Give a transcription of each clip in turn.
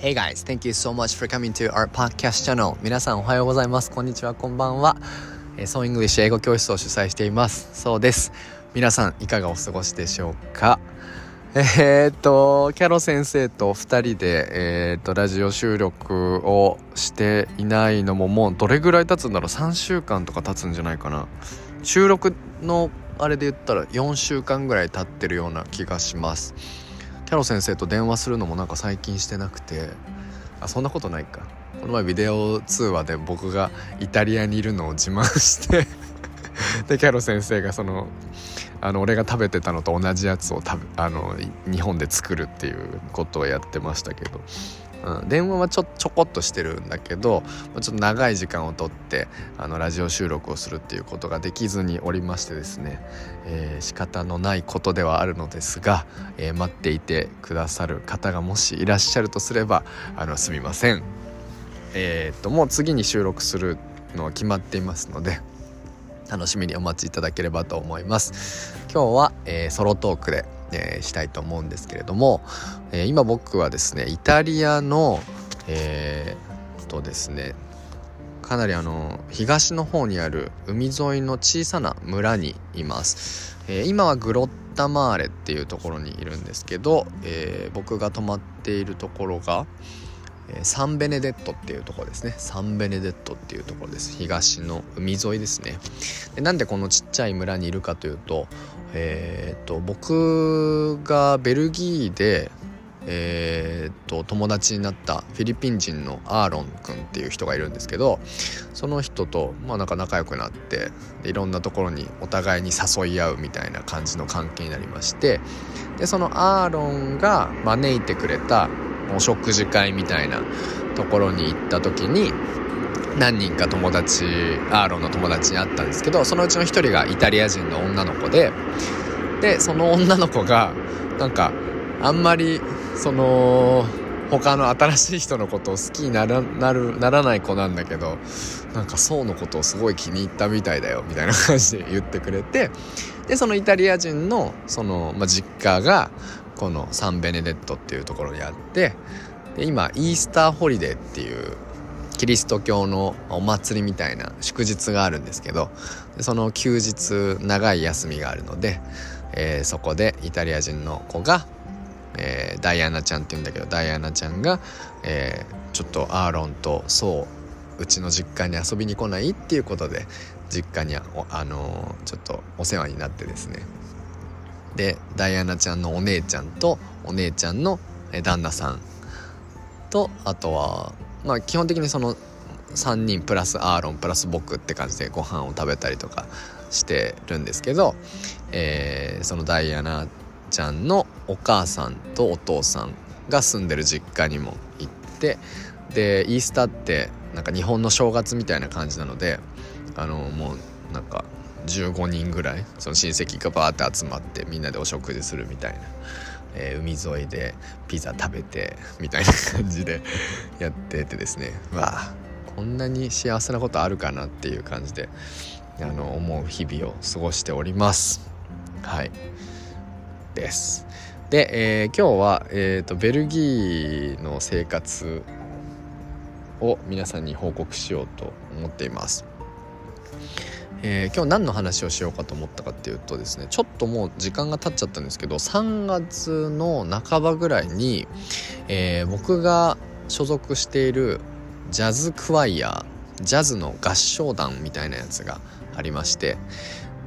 Hey guys, thank you so much for coming to our podcast channel. 皆さんおはようございます。こんにちは、こんばんは。えー、ソーイングリッシュ英語教室を主催しています。そうです。皆さんいかがお過ごしでしょうか？えー、っと、キャロ先生と2人で、えー、っと、ラジオ収録をしていないのももうどれぐらい経つんだろう ?3 週間とか経つんじゃないかな。収録のあれで言ったら4週間ぐらい経ってるような気がします。キャロ先生と電話するのもなんか最近してなくてあそんなことないか。この前ビデオ通話で僕がイタリアにいるのを自慢してでキャロ先生がそのあの俺が食べてたのと同じやつを食べあの日本で作るっていうことをやってましたけどうん、電話はちょちょこっとしてるんだけどちょっと長い時間をとってあのラジオ収録をするっていうことができずにおりましてですね、えー、仕方のないことではあるのですが、えー、待っていてくださる方がもしいらっしゃるとすればあのすみません。えー、っともう次に収録するのは決まっていますので楽しみにお待ちいただければと思います。今日は、え、ソロトークでえー、したいと思うんですけれども、えー、今僕はですねイタリアのえー、とですねかなりあの東の方にある海沿いの小さな村にいます、えー、今はグロッタマーレっていうところにいるんですけど、え、僕が泊まっているところが、えサンベネデットっていうところですね。サンベネデットっていうところです。東の海沿いですね。でなんでこのちっちゃい村にいるかというとえー、っと僕がベルギーでえー、っと友達になったフィリピン人のアーロン君っていう人がいるんですけどその人とまあなんか仲良くなっていろんなところにお互いに誘い合うみたいな感じの関係になりましてでそのアーロンが招いてくれたお食事会みたいなところに行った時に何人か友達アーロンの友達に会ったんですけどそのうちの1人がイタリア人の女の子ででその女の子がなんかあんまりその他の新しい人のことを好きにならなるならない子なんだけどなんか宋のことをすごい気に入ったみたいだよみたいな感じで言ってくれてでそのイタリア人のその、まあ、実家がこのサンベネデットっていうところにあってで今イースターホリデーっていうキリスト教のお祭りみたいな祝日があるんですけどその休日長い休みがあるので、えー、そこでイタリア人の子が、えー、ダイアナちゃんって言うんだけどダイアナちゃんが、えー、ちょっとアーロンとそううちの実家に遊びに来ないっていうことで実家にあのちょっとお世話になってですね。でダイアナちゃんのお姉ちゃんとお姉ちゃんの旦那さん。とあとはまあ基本的にその3人プラスアーロンプラス僕って感じでご飯を食べたりとかしてるんですけど、えー、そのダイアナちゃんのお母さんとお父さんが住んでる実家にも行ってでイースターってなんか日本の正月みたいな感じなのであのもうなんか15人ぐらいその親戚がバーって集まってみんなでお食事するみたいな、えー、海沿いでピザ食べてみたいな感じで やっててですね。わあこんなに幸せなことあるかなっていう感じであの思う日々を過ごしております。はい。です。で、えー、今日は、えーとベルギーの生活を皆さんに報告しようと思っています。えー、今日何の話をしようかと思ったかっていうとですねちょっともう時間が経っちゃったんですけど3月の半ばぐらいに、えー、僕が所属しているジャズクワイヤージャズの合唱団みたいなやつがありまして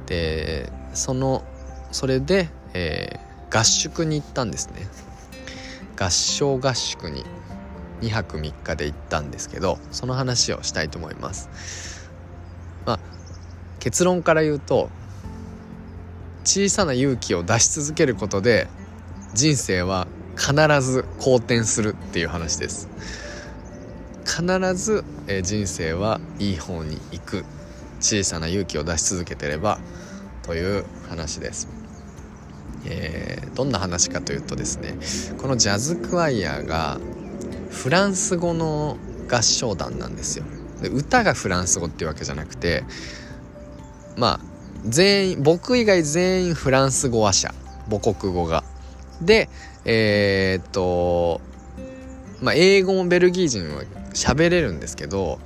でそのそれで、えー、合宿に行ったんですね。合唱合宿に2泊3日で行ったんですけどその話をしたいと思います。まあ結論から言うと小さな勇気を出し続けることで人生は必ず好転するっていう話です。必ず、え人生はいい方に行く。小さな勇気を出し続けてればという話です、えー、どんな話かというとですねこのジャズクワイヤーがフランス語の合唱団なんですよ。で歌がフランス語っていうわけじゃなくてまあ全員僕以外全員フランス語話者。母国語が。でえー、っとまあ、英語もベルギー人は喋れるんですけど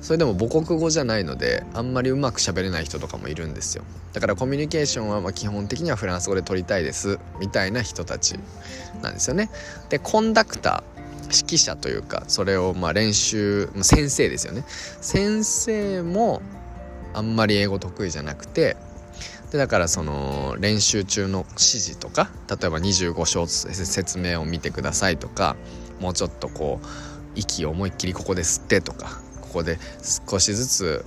それでも母国語じゃないのであんまりうまく喋れない人とかもいるんですよ。だからコミュニケーションはま基本的にはフランス語で取りたいですみたいな人たちなんですよね。でコンダクター指揮者というかそれをま練習先生ですよね。先生もあんまり英語得意じゃなくてでだからその練習中の指示とか例えば25章説明を見てくださいとかもうちょっとこう息を思いっきりここで吸ってとかここで少しずつ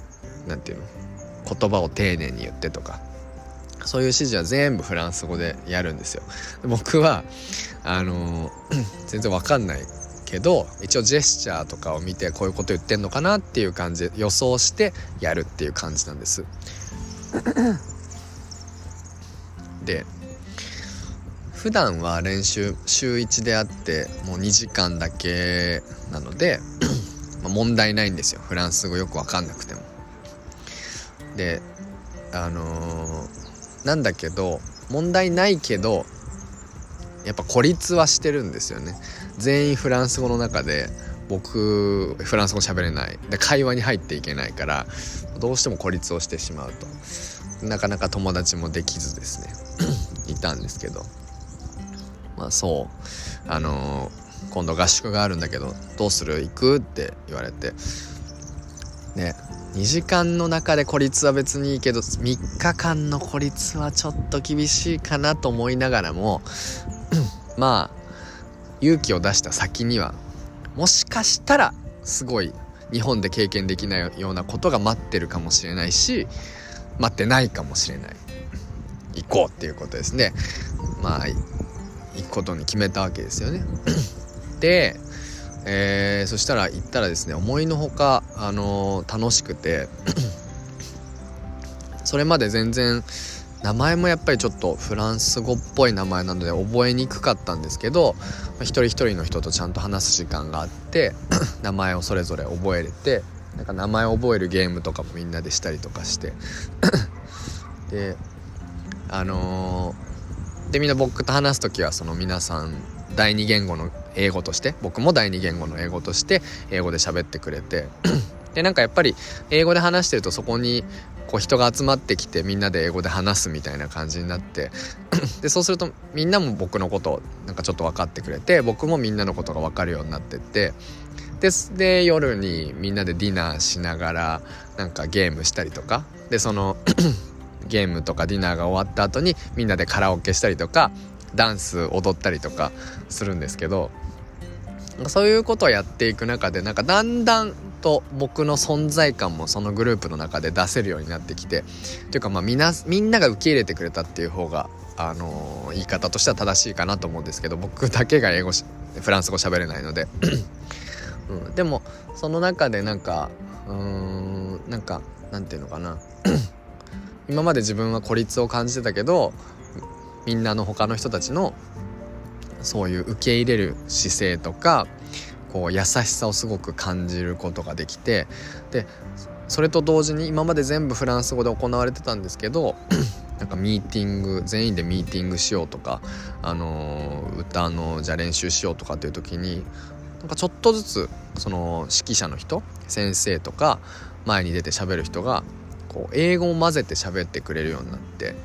何て言うの言葉を丁寧に言ってとかそういう指示は全部フランス語でやるんですよ。僕はあの 全然わかんないけど一応ジェスチャーとかを見てこういうこと言ってんのかなっていう感じで予想してやるっていう感じなんです。で普段は練習週1であってもう2時間だけなので まあ、問題ないんですよフランス語よく分かんなくても。であのー、なんだけど問題ないけどやっぱ孤立はしてるんですよね。全員フランス語の中で僕フランス語喋れない。で会話に入っていけないからどうしても孤立をしてしまうと。なかなか友達もできずですね。いたんですけど。まあそう。あのー今度合宿があるんだけどどうする？行く？って言われて。ね2時間の中で孤立は別にいいけど3日間の孤立はちょっと厳しいかなと思いながらも まあ勇気を出した先にはもしかしたらすごい日本で経験できないようなことが待ってるかもしれないし待ってないかもしれない。行こうっていうことですね。まあ行くことに決めたわけですよね。て、えー、そしたら行ったらですね思いのほか、あのー、楽しくて それまで全然名前もやっぱりちょっとフランス語っぽい名前なので覚えにくかったんですけど一人一人の人とちゃんと話す時間があって 名前をそれぞれ覚えれてなんか名前を覚えるゲームとかもみんなでしたりとかして。であのー、でみんな僕と話す時はその皆さん第二言語の英語として僕も第二言語の英語として英語で喋ってくれて。でなんかやっぱり英語で話してるとそこにこう人が集まってきてみんなで英語で話すみたいな感じになってでそうするとみんなも僕のことなんかちょっと分かってくれて僕もみんなのことが分かるようになってってでで夜にみんなでディナーしながらなんかゲームしたりとかでその ゲームとかディナーが終わった後にみんなでカラオケしたりとかダンス踊ったりとかするんですけどそういうことをやっていく中でなんかだんだんと僕の存在感もそのグループの中で出せるようになってきてというかまあみなみんなが受け入れてくれたっていう方があのー、言い方としては正しいかなと思うんですけど僕だけが英語フランス語喋れないので、うん、でもその中でなんかうーんなんかなんていうのかな。今まで自分は孤立を感じてたけどみんなの他の人たちのそういう受け入れる姿勢とかこう優しさをすごく感じることができてでそれと同時に今まで全部フランス語で行われてたんですけど なんかミーティング全員でミーティングしようとか、あのー、歌のじゃあ練習しようとかっていう時になんかちょっとずつその指揮者の人先生とか前に出て喋る人がこう英語を混ぜて喋ってくれるようになって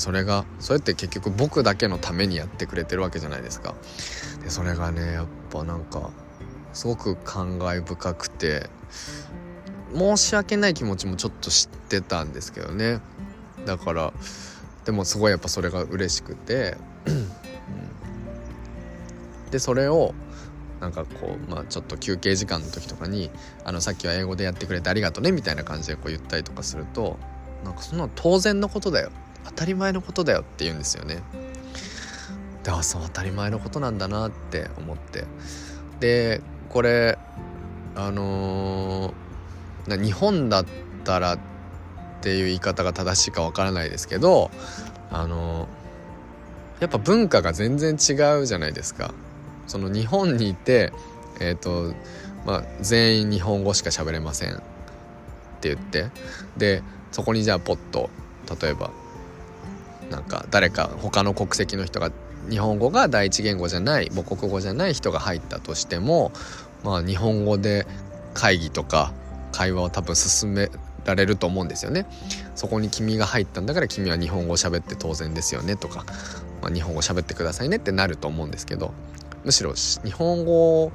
それがそれって結局僕だけのためにやってくれてるわけじゃないですか。でそれがねやっぱなんかすごく感慨深くて申し訳ない気持ちもちょっと知ってたんですけどね。だからでもすごいやっぱそれが嬉しくて、うん、でそれをなんかこうまあちょっと休憩時間の時とかに「あのさっきは英語でやってくれてありがとうね」みたいな感じでこう言ったりとかするとなんかそんなの当然のことだよ。当たり前のことだよって言うんですよね。であそう当たり前のことなんだなって思ってでこれあのー、日本だったらっていう言い方が正しいかわからないですけどあのー、やっぱ文化が全然違うじゃないですか。その日本にいてえっ、ー、とまあ全員日本語しか喋れませんって言ってでそこにじゃあポッと例えばなんか誰か他の国籍の人が日本語が第一言語じゃない母国語じゃない人が入ったとしてもまあ日本語で会議とか会話を多分進められると思うんですよね。そこに君が入ったんだから君は日本語を喋って当然ですよねとか、まあ、日本語喋ってくださいねってなると思うんですけどむしろ日本語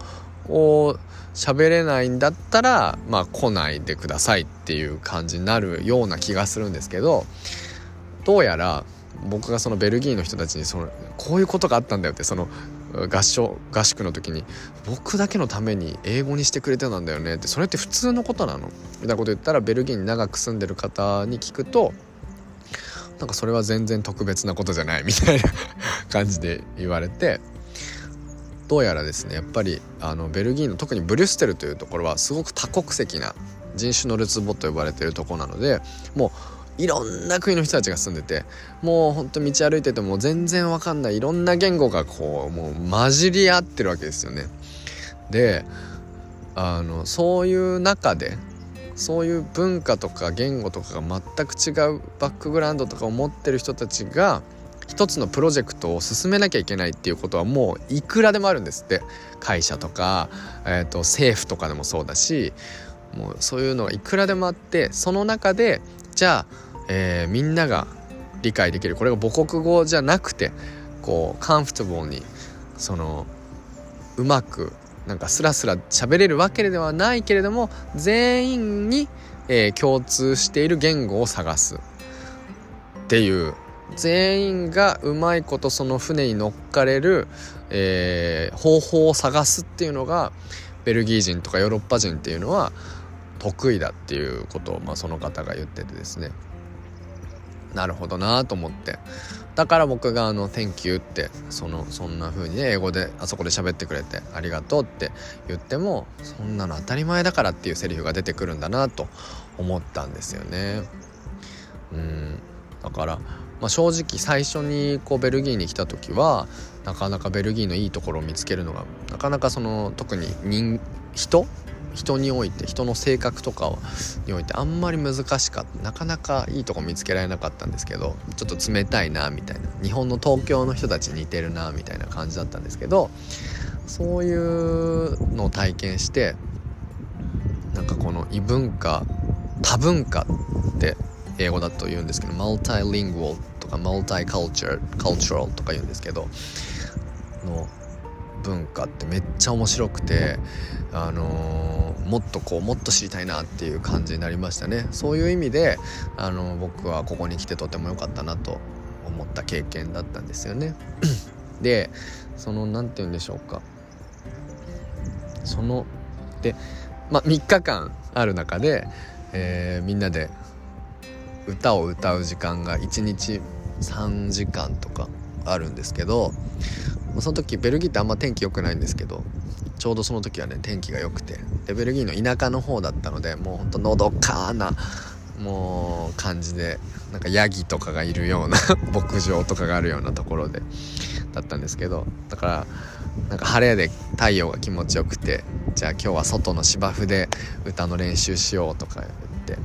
を喋れないんだったらまあ来ないでくださいっていう感じになるような気がするんですけどどうやら僕がそのベルギーの人たちにそのこういうことがあったんだよってその合唱合宿の時に僕だけのために英語にしてくれてたんだよねってそれって普通のことなの？みたいなこと言ったらベルギーに長く住んでる方に聞くとなんかそれは全然特別なことじゃない みたいな感じで言われてどうやらですねやっぱりあのベルギーの特にブリュッセルというところはすごく多国籍な人種のるつぼと呼ばれてるとこなのでもういろんな国の人たちが住んでてもうほんと道歩いてても全然わかんないいろんな言語がこうもう混じり合ってるわけですよね。であのそういう中でそういう文化とか言語とかが全く違うバックグラウンドとかを持ってる人たちが一つのプロジェクトを進めなきゃいけないっていうことはもういくらでもあるんですって会社とか、えーと、政府とかでもそうだしもうそういうのがいくらでもあってその中でじゃあ、えー、みんなが理解できる。これが母国語じゃなくてこうカンフトボーにそのうまくなんかスラスラ喋れるわけではないけれども全員に、えー、共通している言語を探す。っていう。全員がうまいことその船に乗っかれる、えー、方法を探すっていうのがベルギー人とかヨーロッパ人っていうのは得意だっていうことを、まあ、その方が言っててですね。なるほどなと思って。だから僕があの「Thank you」ってそのそんな風にね英語であそこで喋ってくれて「ありがとう」って言ってもそんなの当たり前だからっていうセリフが出てくるんだなと思ったんですよね。うん。だからまあ、正直最初にこうベルギーに来た時はなかなかベルギーのいいところを見つけるのがなかなかその特に人人において人の性格とかにおいてあんまり難しかったなかなかいいとこ見つけられなかったんですけどちょっと冷たいなみたいな日本の東京の人たち似てるなみたいな感じだったんですけどそういうのを体験してなんかこの異文化多文化って英語だと言うんですけどマルタイリングルとかマルタイカルチャーカルチャルとか言うんですけどの文化ってめっちゃ面白くてあのー、もっとこうもっと知りたいなっていう感じになりましたね。そういう意味であの僕はここに来てとても良かったなと思った経験だったんですよね。でその何て言うんでしょうか。そのでまあ3日間ある中で、えー、みんなで歌を歌う時間が1日3時間とかあるんですけどその時ベルギーってあんま天気良くないんですけどちょうどその時はね天気が良くて。でベルギーの田舎の方だったのでもうほんとのどかなもう感じでなんかヤギとかがいるような 牧場とかがあるようなところでだったんですけどだからなんか晴れで太陽が気持ちよくてじゃあ今日は外の芝生で歌の練習しようとか言って。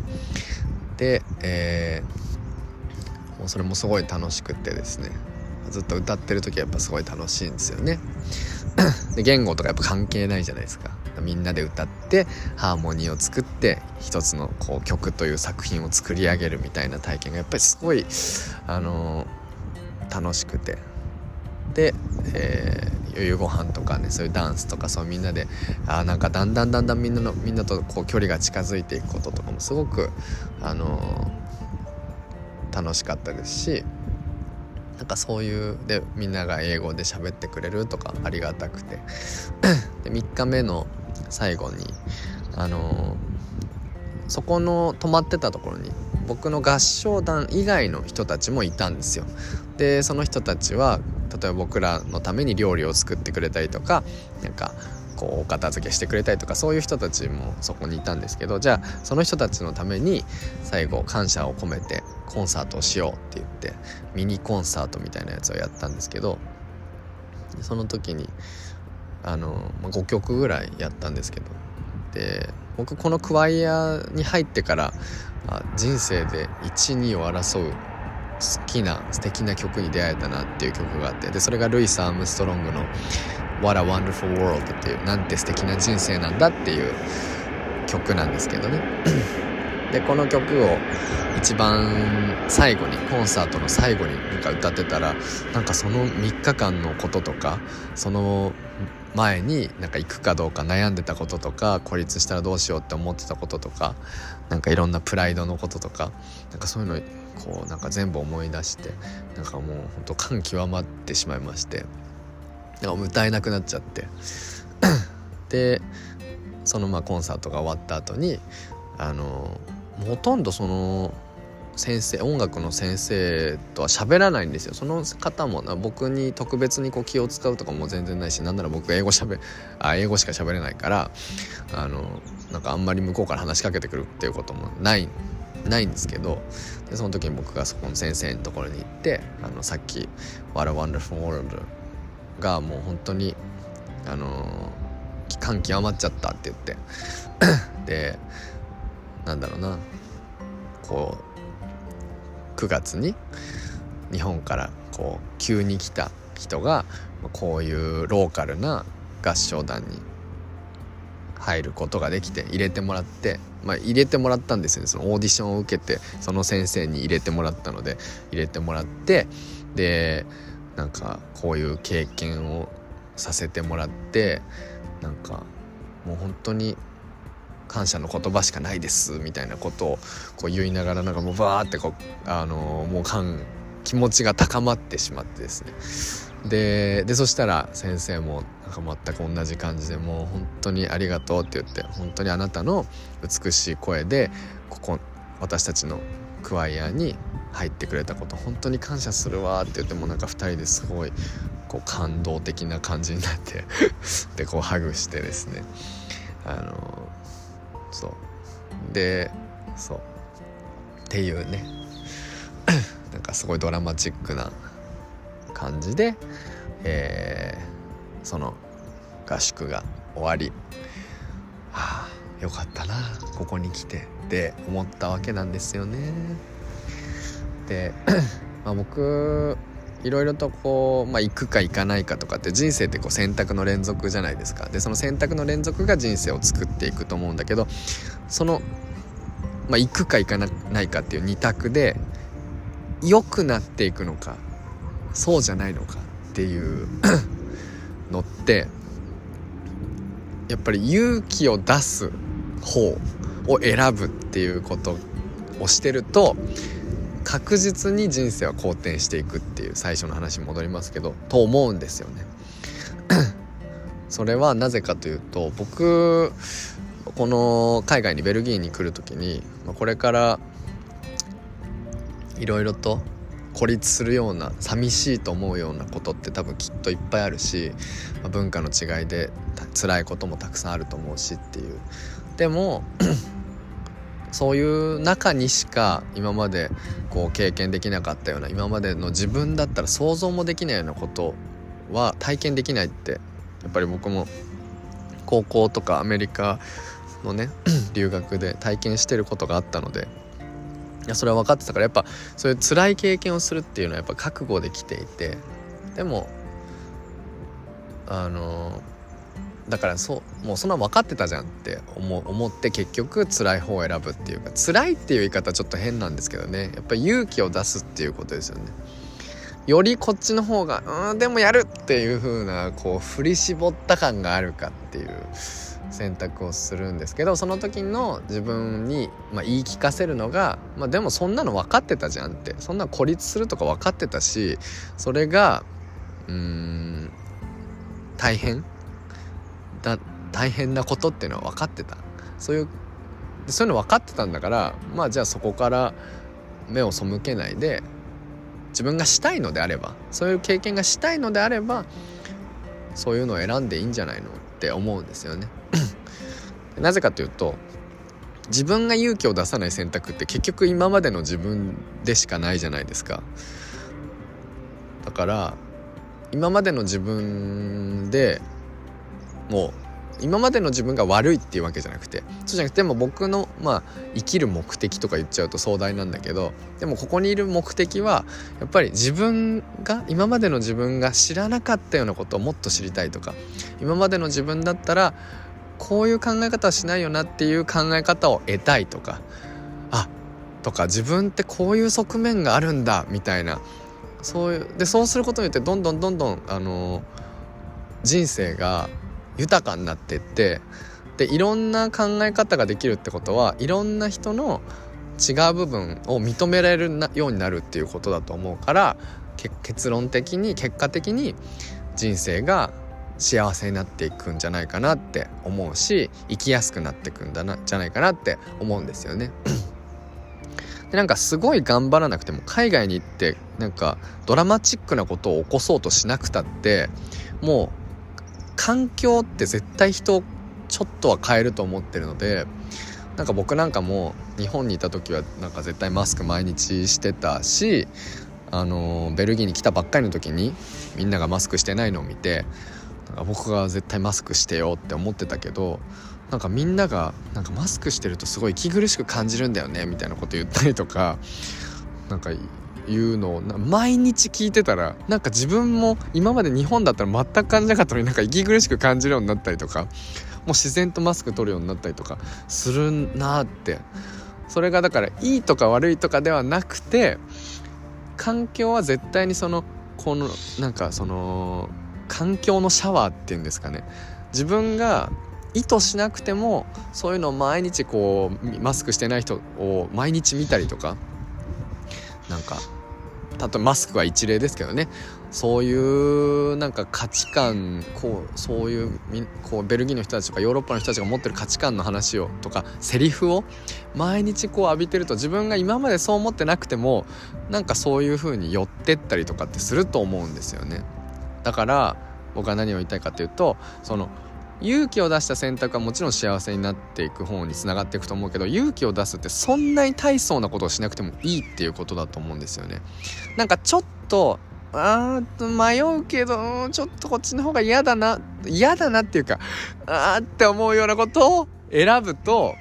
で、えー、もうそれもすごい楽しくてですね。ずっと歌ってる時はやっぱすごい楽しいんですよね。で言語とかやっぱ関係ないじゃないですか。みんなで歌ってハーモニーを作って一つのこう曲という作品を作り上げるみたいな体験がやっぱりすごい、あのー、楽しくて。で、えー、余裕ご飯とかねそういうダンスとかそうみんなであなんかだんだんだんだんみんなのみんなとこう距離が近づいていくこととかもすごく、あのー、楽しかったですしなんかそういうでみんなが英語で喋ってくれるとかありがたくてで3日目の最後にあのー、そこの泊まってたところに僕の合唱団以外の人たちもいたんですよ。でその人たちは例えば僕らのために料理を作ってくれたりとかなんかこうお片付けしてくれたりとかそういう人たちもそこにいたんですけどじゃあその人たちのために最後感謝を込めてコンサートをしようって言ってミニコンサートみたいなやつをやったんですけどその時にあの5曲ぐらいやったんですけどで僕このクワイアに入ってから人生で12を争う好きな素敵な曲に出会えたなっていう曲があってでそれがルイス・アームストロングの「What a Wonderful World」っていうなんて素敵な人生なんだっていう曲なんですけどね。でこの曲を一番最後にコンサートの最後になんか歌ってたらなんかその3日間のこととかその前になんか行くかどうか悩んでたこととか孤立したらどうしようって思ってたこととかなんかいろんなプライドのこととかなんかそういうのこうなんか全部思い出してなんかもうほんと感極まってしまいまして。なんか歌えなくなっちゃって。でそのまあコンサートが終わった後にあのほとんどその先生音楽の先生とは喋らないんですよ。その方も僕に特別にこう気を使うとかも全然ないしなんなら僕英語しゃべあ英語しか喋れないからあのなんかあんまり向こうから話しかけてくるっていうこともないないんですけどでその時に僕がそこの先生のところに行ってあのさっき「What a Wonderful World」がもう本当にあの感極まっちゃったって言って。でなんだろうな。こう9月に日本からこう急に来た人がこういうローカルな合唱団に入ることができて入れてもらってまあ入れてもらったんですよね。そのオーディションを受けてその先生に入れてもらったので入れてもらってでなんかこういう経験をさせてもらってなんかもう本当に感謝の言葉しかないですみたいなことをこう言いながらなんかもうバーってこうあのもう感気持ちが高まってしまってですね。ででそしたら先生もなんか全く同じ感じでもう本当にありがとうって言って本当にあなたの美しい声でここ私たちのクワイアに入ってくれたこと本当に感謝するわって言ってもなんか2人ですごいこう感動的な感じになって でこうハグしてですね。あのそう。でそう。っていうね。なんかすごいドラマチックな感じで、えー、その合宿が終わりはあよかったなここに来てって思ったわけなんですよね。で、まあ、僕いろいろとこう、まあ、行くか行かないかとかって人生ってこう選択の連続じゃないですか。でその選択の連続が人生を作っていくと思うんだけどその、まあ、行くか行かないかっていう二択で良くなっていくのかそうじゃないのかっていう のってやっぱり勇気を出す方を選ぶっていうことをしてると確実に人生は好転していくっていう最初の話に戻りますけどと思うんですよね。それはなぜかというと僕この海外にベルギーに来る時にこれからいろいろと孤立するような寂しいと思うようなことって多分きっといっぱいあるし文化の違いで辛いこともたくさんあると思うしっていうでもそういう中にしか今までこう経験できなかったような今までの自分だったら想像もできないようなことは体験できないってやっぱり僕も高校とかアメリカのね 留学で体験してることがあったのでいやそれは分かってたからやっぱそういう辛い経験をするっていうのはやっぱ覚悟できていてでもあのだからそうもうそんな分かってたじゃんって思って結局辛い方を選ぶっていうか辛いっていう言い方ちょっと変なんですけどね。やっぱ勇気を出すっていうことですよね。よりこっちの方がうんでもやるっていう風なこう振り絞った感があるかっていう選択をするんですけどその時の自分に、まあ、言い聞かせるのが、まあ、でもそんなの分かってたじゃんって。そんな孤立するとか分かってたしそれがうーん大変だ大変なことっていうのは分かってたそういうそういうの分かってたんだからまあじゃあそこから目を背けないで自分がしたいのであればそういう経験がしたいのであればそういうのを選んでいいんじゃないのって思うんですよね。なぜかというと自分が勇気を出さない選択って結局今までの自分でしかないじゃないですか。だから今までの自分でもう今までの自分が悪いっていうわけじゃなくてそうじゃなくても僕のまあ生きる目的とか言っちゃうと壮大なんだけどでもここにいる目的はやっぱり自分が今までの自分が知らなかったようなことをもっと知りたいとか今までの自分だったらこういう考え方はしないよなっていう考え方を得たいとかあとか自分ってこういう側面があるんだみたいなそういうでそうすることによってどんどんどんどんあの人生が豊かになってってでいろんな考え方ができるってことはいろんな人の違う部分を認められるようになるっていうことだと思うから結論的に結果的に人生が幸せになっていくんじゃないかなって思うし生きやすくなっていくんだなじゃないかなって思うんですよね。でなんかすごい頑張らなくても海外に行ってなんかドラマチックなことを起こそうとしなくたってもう環境って絶対人ちょっとは変えると思ってるのでなんか僕なんかも日本にいた時はなんか絶対マスク毎日してたしあのベルギーに来たばっかりの時にみんながマスクしてないのを見て僕が絶対マスクしてよって思ってたけどなんかみんながなんかマスクしてるとすごい息苦しく感じるんだよねみたいなこと言ったりとかなんか言うのを毎日聞いてたらなんか自分も今まで日本だったら全く感じなかったのになんか息苦しく感じるようになったりとかもう自然とマスク取るようになったりとかするなって。それがだからいいとか悪いとかではなくて環境は絶対にそのこのなんかその環境のシャワーっていうんですかね。自分が意図しなくてもそういうのを毎日こうマスクしてない人を毎日見たりとかなんか例えばマスクは一例ですけどねそういうなんか価値観こうそういうこうベルギーの人たちとかヨーロッパの人たちが持ってる価値観の話をとかセリフを毎日こう浴びてると自分が今までそう思ってなくてもなんかそういう風に寄ってったりとかってすると思うんですよね。だから僕は何を言いたいかというとその勇気を出した選択はもちろん幸せになっていく方につながっていくと思うけど勇気を出すってそんなに大層なことをしなくてもいいっていうことだと思うんですよね。なんかちょっとあー迷うけどちょっとこっちの方が嫌だな嫌だなっていうかあーって思うようなことを選ぶと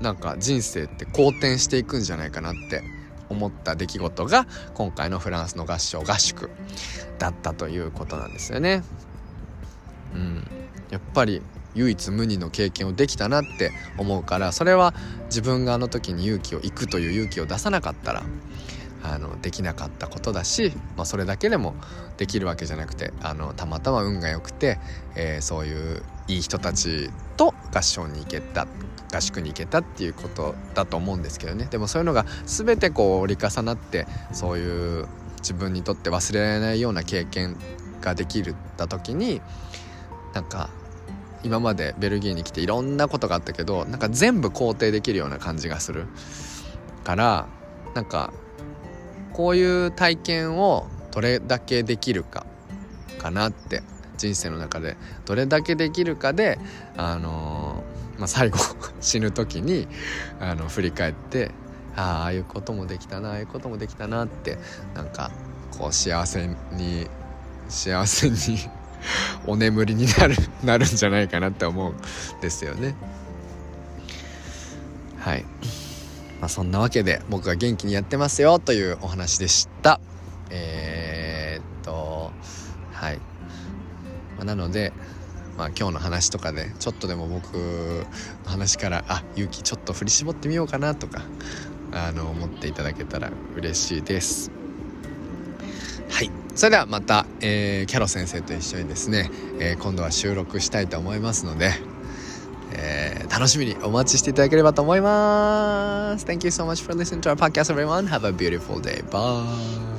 なんか人生って好転していくんじゃないかなって思った出来事が今回のフランスの合唱合宿だったということなんですよね。うん、やっぱり唯一無二の経験をできたなって思うからそれは自分があの時に勇気を行くという勇気を出さなかったらあのできなかったことだし、まあ、それだけでもできるわけじゃなくてあのたまたま運が良くて、えー、そういういい人たちと合唱に行けた合宿に行けたっていうことだと思うんですけどね。でもそういうのが全てこう折り重なってそういう自分にとって忘れられないような経験ができるた時になんか今までベルギーに来ていろんなことがあったけどなんか全部肯定できるような感じがする。からなんかこういう体験をどれだけできるかかなって人生の中で。どれだけできるかであのー、まあ、最後 死ぬ時にあの振り返ってあああいうこともできたなああいうこともできたなってなんかこう幸せに幸せに お眠りになる なるんじゃないかなって思うんですよね。はい、まあ、そんなわけで僕が元気にやってますよというお話でした。えー、っとはい、まあ、なのでまあ、今日の話とかでちょっとでも僕の話からあ勇気ちょっと振り絞ってみようかなとかあの思っていただけたら嬉しいです。はいそれではまた、えー、キャロ先生と一緒にですね、えー、今度は収録したいと思いますので、えー、楽しみにお待ちしていただければと思います Thank you so much for listening to our podcast everyone Have a beautiful day Bye